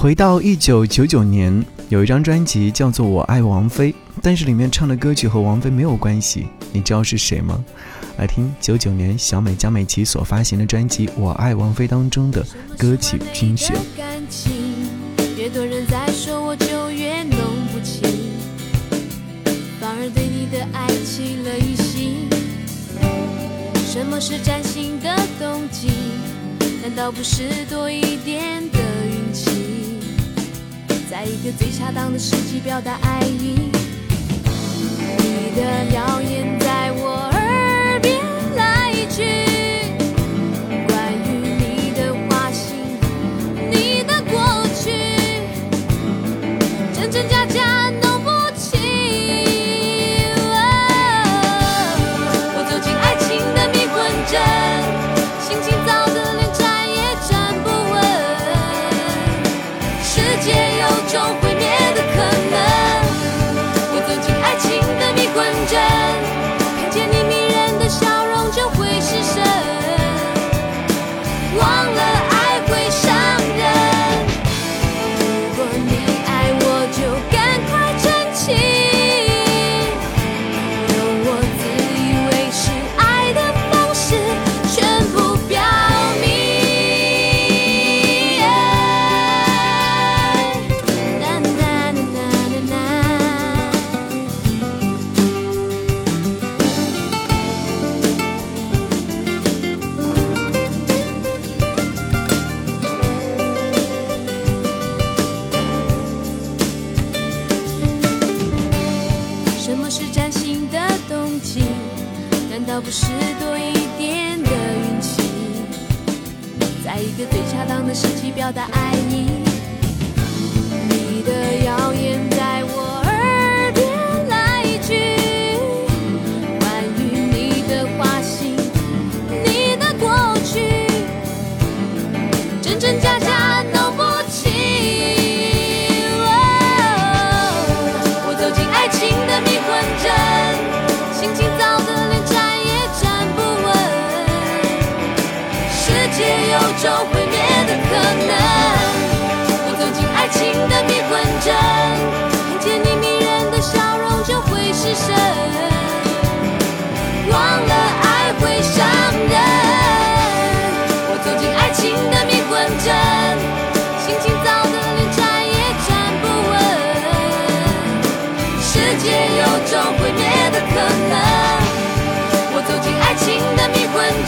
回到一九九九年，有一张专辑叫做《我爱王菲》，但是里面唱的歌曲和王菲没有关系。你知道是谁吗？来听九九年小美江美琪所发行的专辑《我爱王菲》当中的歌曲精选。越多人在说，我就越弄不清，反而对你的爱起了疑心。什么是崭新的动机？难道不是多一点的？在一个最恰当的时机表达爱意，你的谣言不是多一点的运气，在一个最恰当的时机表达爱意。你的谣言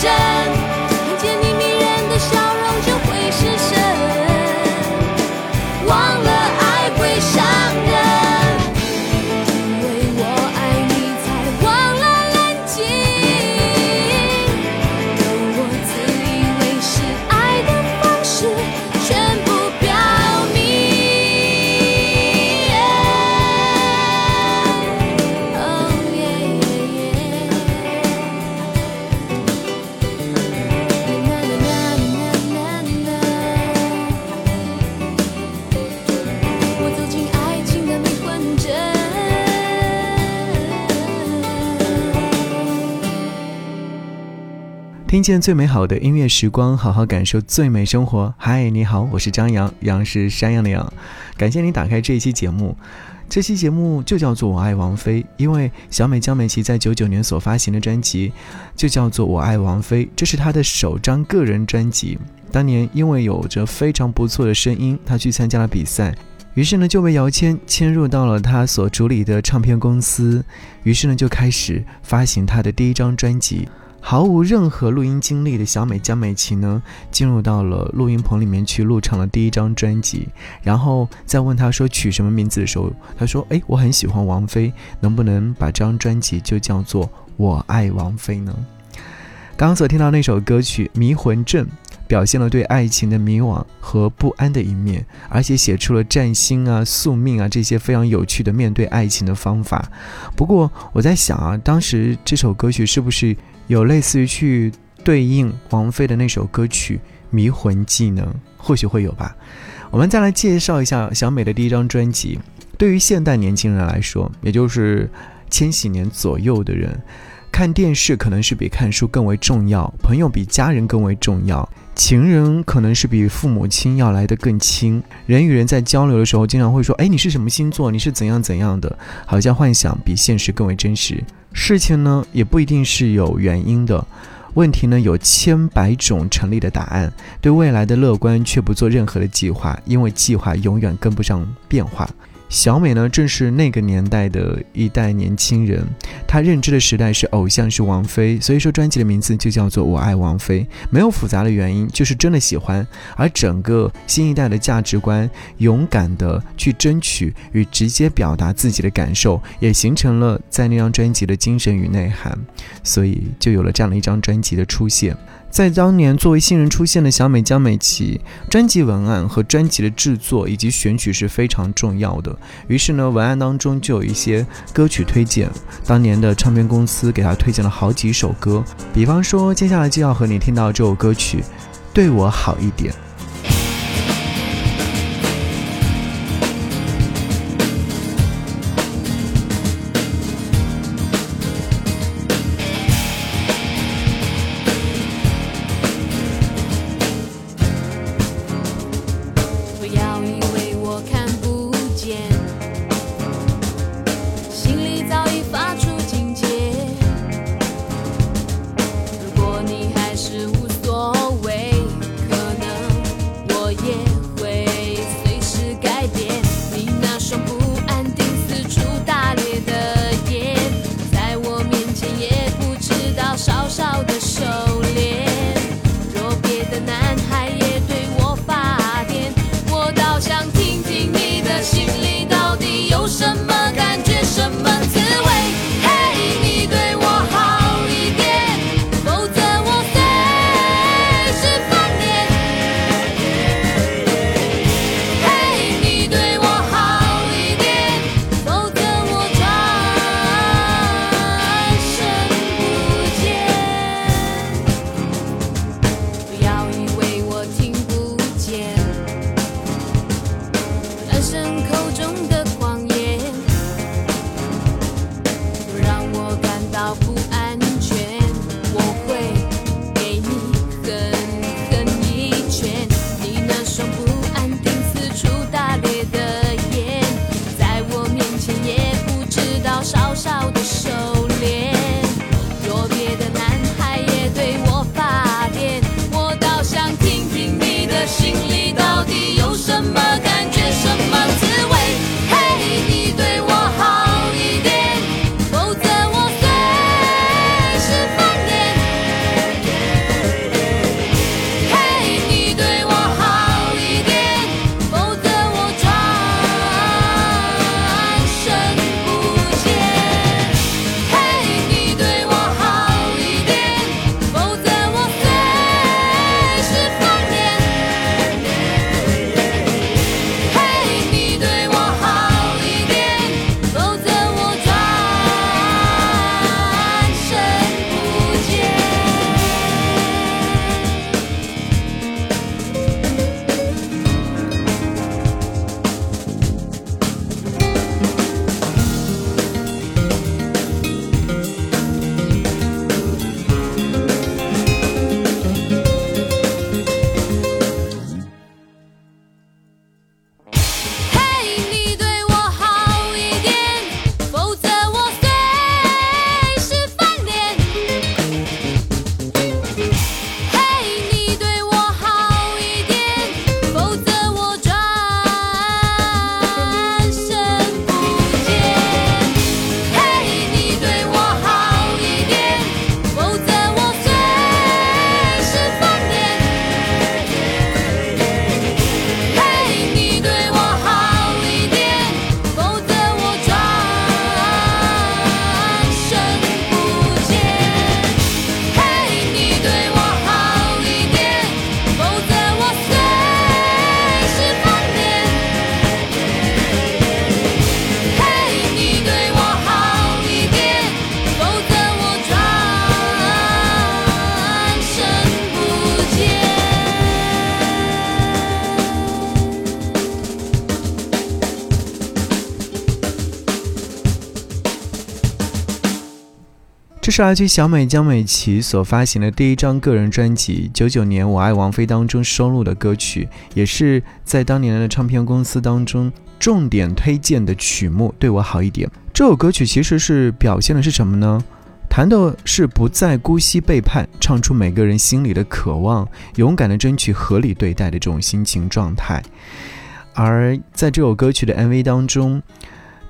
迷听见最美好的音乐时光，好好感受最美生活。嗨，你好，我是张扬，杨是山羊的羊。感谢你打开这一期节目，这期节目就叫做《我爱王菲》，因为小美江美琪在九九年所发行的专辑就叫做《我爱王菲》，这是她的首张个人专辑。当年因为有着非常不错的声音，她去参加了比赛，于是呢就被姚谦签入到了他所主理的唱片公司，于是呢就开始发行他的第一张专辑。毫无任何录音经历的小美江美琪呢，进入到了录音棚里面去录唱了第一张专辑。然后再问她说取什么名字的时候，她说：“哎，我很喜欢王菲，能不能把这张专辑就叫做《我爱王菲》呢？”刚刚所听到那首歌曲《迷魂阵》，表现了对爱情的迷惘和不安的一面，而且写出了占星啊、宿命啊这些非常有趣的面对爱情的方法。不过我在想啊，当时这首歌曲是不是？有类似于去对应王菲的那首歌曲《迷魂技能？或许会有吧。我们再来介绍一下小美的第一张专辑。对于现代年轻人来说，也就是千禧年左右的人，看电视可能是比看书更为重要，朋友比家人更为重要。情人可能是比父母亲要来的更亲。人与人在交流的时候，经常会说：“哎，你是什么星座？你是怎样怎样的？”好像幻想比现实更为真实。事情呢，也不一定是有原因的。问题呢，有千百种成立的答案。对未来的乐观，却不做任何的计划，因为计划永远跟不上变化。小美呢，正是那个年代的一代年轻人，她认知的时代是偶像是王菲，所以说专辑的名字就叫做《我爱王菲》，没有复杂的原因，就是真的喜欢。而整个新一代的价值观，勇敢的去争取与直接表达自己的感受，也形成了在那张专辑的精神与内涵，所以就有了这样的一张专辑的出现。在当年作为新人出现的小美江美琪，专辑文案和专辑的制作以及选曲是非常重要的。于是呢，文案当中就有一些歌曲推荐，当年的唱片公司给她推荐了好几首歌，比方说接下来就要和你听到这首歌曲《对我好一点》。是来自小美江美琪所发行的第一张个人专辑《九九年我爱王菲》当中收录的歌曲，也是在当年的唱片公司当中重点推荐的曲目。对我好一点，这首歌曲其实是表现的是什么呢？谈的是不再姑息背叛，唱出每个人心里的渴望，勇敢的争取合理对待的这种心情状态。而在这首歌曲的 MV 当中。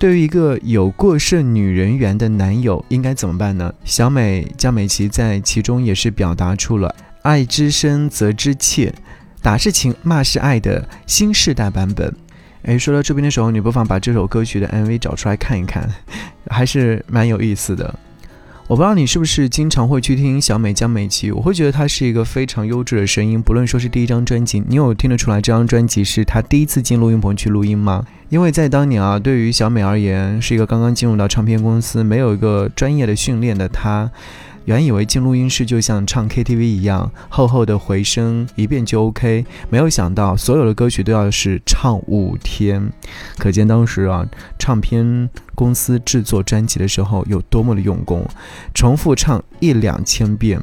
对于一个有过剩女人缘的男友，应该怎么办呢？小美江美琪在其中也是表达出了“爱之深则之切，打是情，骂是爱”的新世代版本。哎，说到这边的时候，你不妨把这首歌曲的 MV 找出来看一看，还是蛮有意思的。我不知道你是不是经常会去听小美江美琪，我会觉得她是一个非常优质的声音。不论说是第一张专辑，你有听得出来这张专辑是她第一次进录音棚去录音吗？因为在当年啊，对于小美而言，是一个刚刚进入到唱片公司、没有一个专业的训练的她，原以为进录音室就像唱 KTV 一样，厚厚的回声一遍就 OK，没有想到所有的歌曲都要是唱五天，可见当时啊，唱片公司制作专辑的时候有多么的用功，重复唱一两千遍。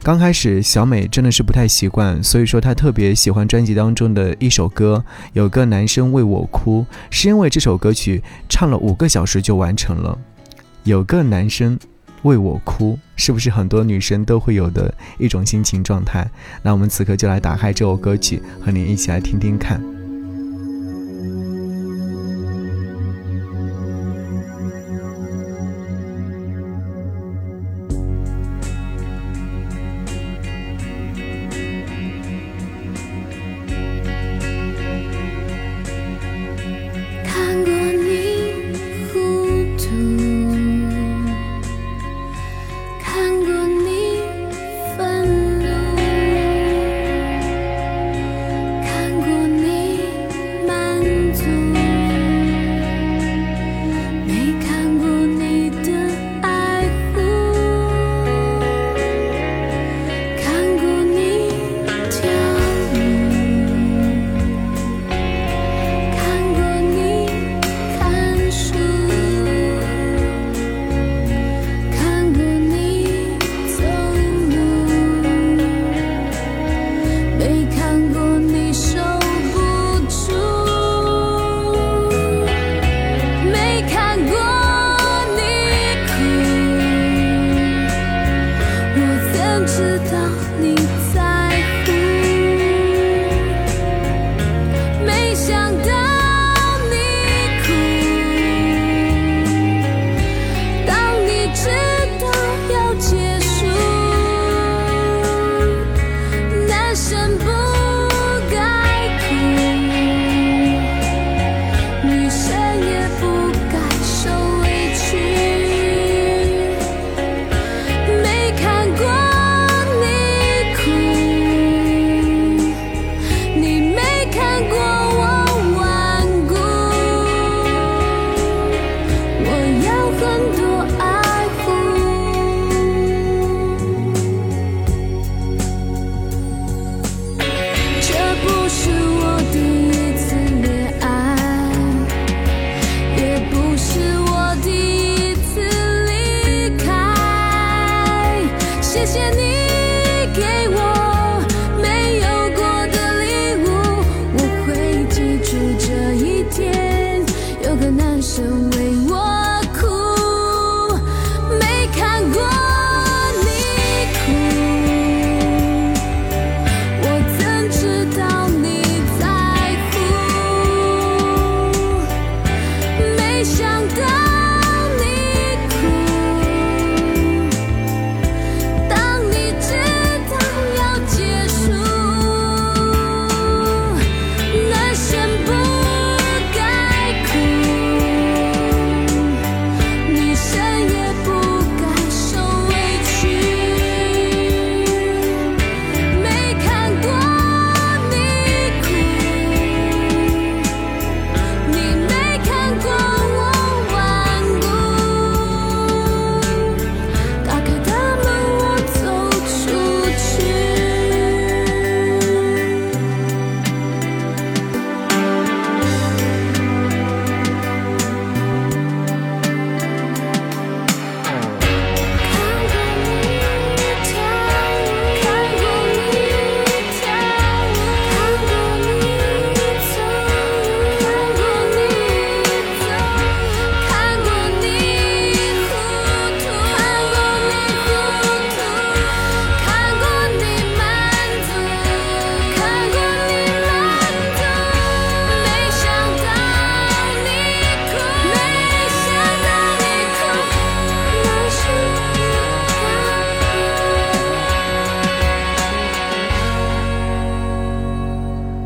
刚开始，小美真的是不太习惯，所以说她特别喜欢专辑当中的一首歌，有个男生为我哭，是因为这首歌曲唱了五个小时就完成了。有个男生为我哭，是不是很多女生都会有的一种心情状态？那我们此刻就来打开这首歌曲，和你一起来听听看。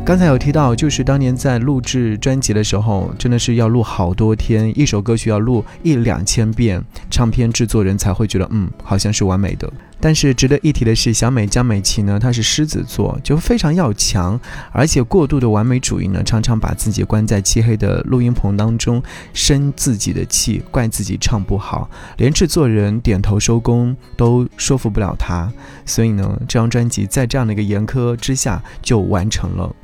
刚才有提到，就是当年在录制专辑的时候，真的是要录好多天，一首歌曲要录一两千遍，唱片制作人才会觉得，嗯，好像是完美的。但是值得一提的是，小美江美琪呢，她是狮子座，就非常要强，而且过度的完美主义呢，常常把自己关在漆黑的录音棚当中，生自己的气，怪自己唱不好，连制作人点头收工都说服不了她。所以呢，这张专辑在这样的一个严苛之下就完成了。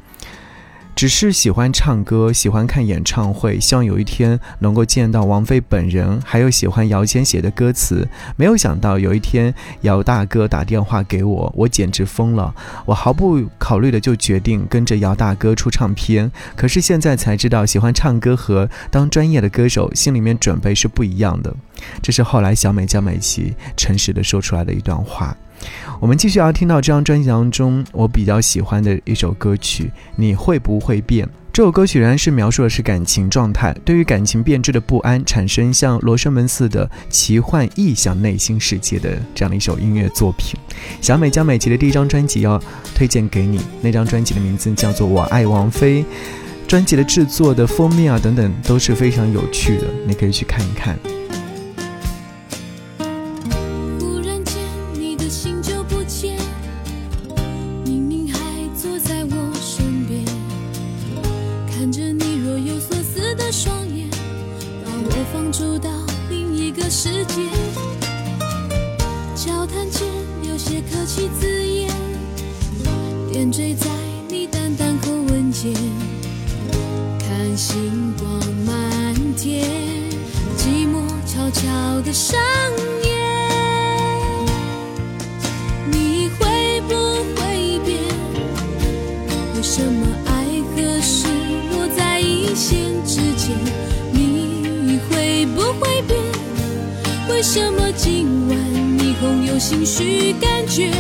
只是喜欢唱歌，喜欢看演唱会，希望有一天能够见到王菲本人，还有喜欢姚谦写的歌词。没有想到有一天姚大哥打电话给我，我简直疯了。我毫不考虑的就决定跟着姚大哥出唱片。可是现在才知道，喜欢唱歌和当专业的歌手心里面准备是不一样的。这是后来小美江美琪诚实的说出来的一段话。我们继续要听到这张专辑当中我比较喜欢的一首歌曲《你会不会变》。这首歌曲仍然是描述的是感情状态，对于感情变质的不安，产生像罗生门似的奇幻异想内心世界的这样的一首音乐作品。小美江美琪的第一张专辑要推荐给你，那张专辑的名字叫做《我爱王菲》，专辑的制作的封面啊等等都是非常有趣的，你可以去看一看。点缀在你淡淡口吻间，看星光满天，寂寞悄悄的上演。你会不会变？为什么爱和失落在一线之间？你会不会变？为什么今晚霓虹有心绪感觉？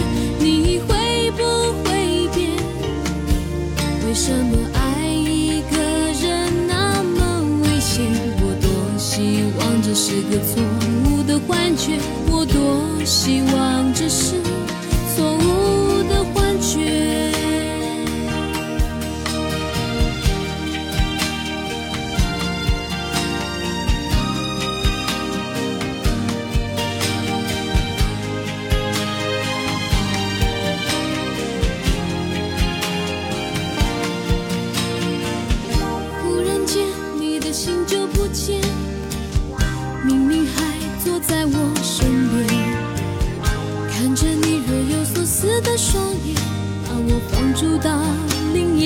什么爱一个人那么危险？我多希望这是个错误的幻觉，我多希望这是错误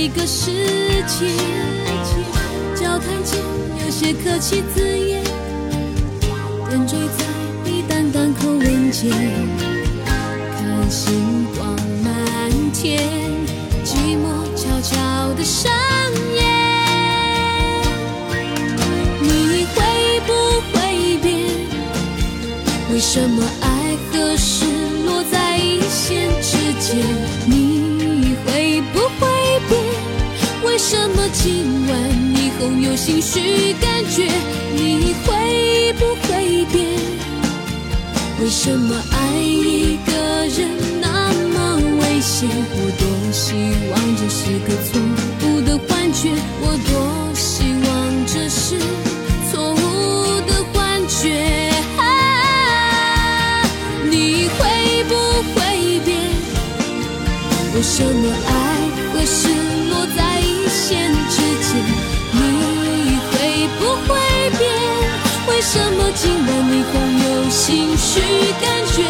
一个世界，交谈间有些客气字眼，点缀在你淡淡口吻间，看星光满天，寂寞悄悄的上演。你会不会变？为什么爱和失落在一线之间？你会不会？为什么今晚霓虹有心绪感觉？你会不会变？为什么爱一个人那么危险？我多希望这是个错误的幻觉，我多希望这是错误的幻觉。你会不会变？为什么爱什么今晚霓虹有心绪感觉？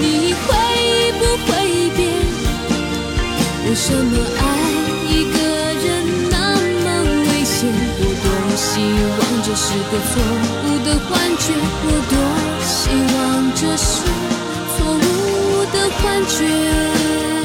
你会不会变？为什么爱一个人那么危险？我多希望这是个错误的幻觉，我多希望这是错误的幻觉。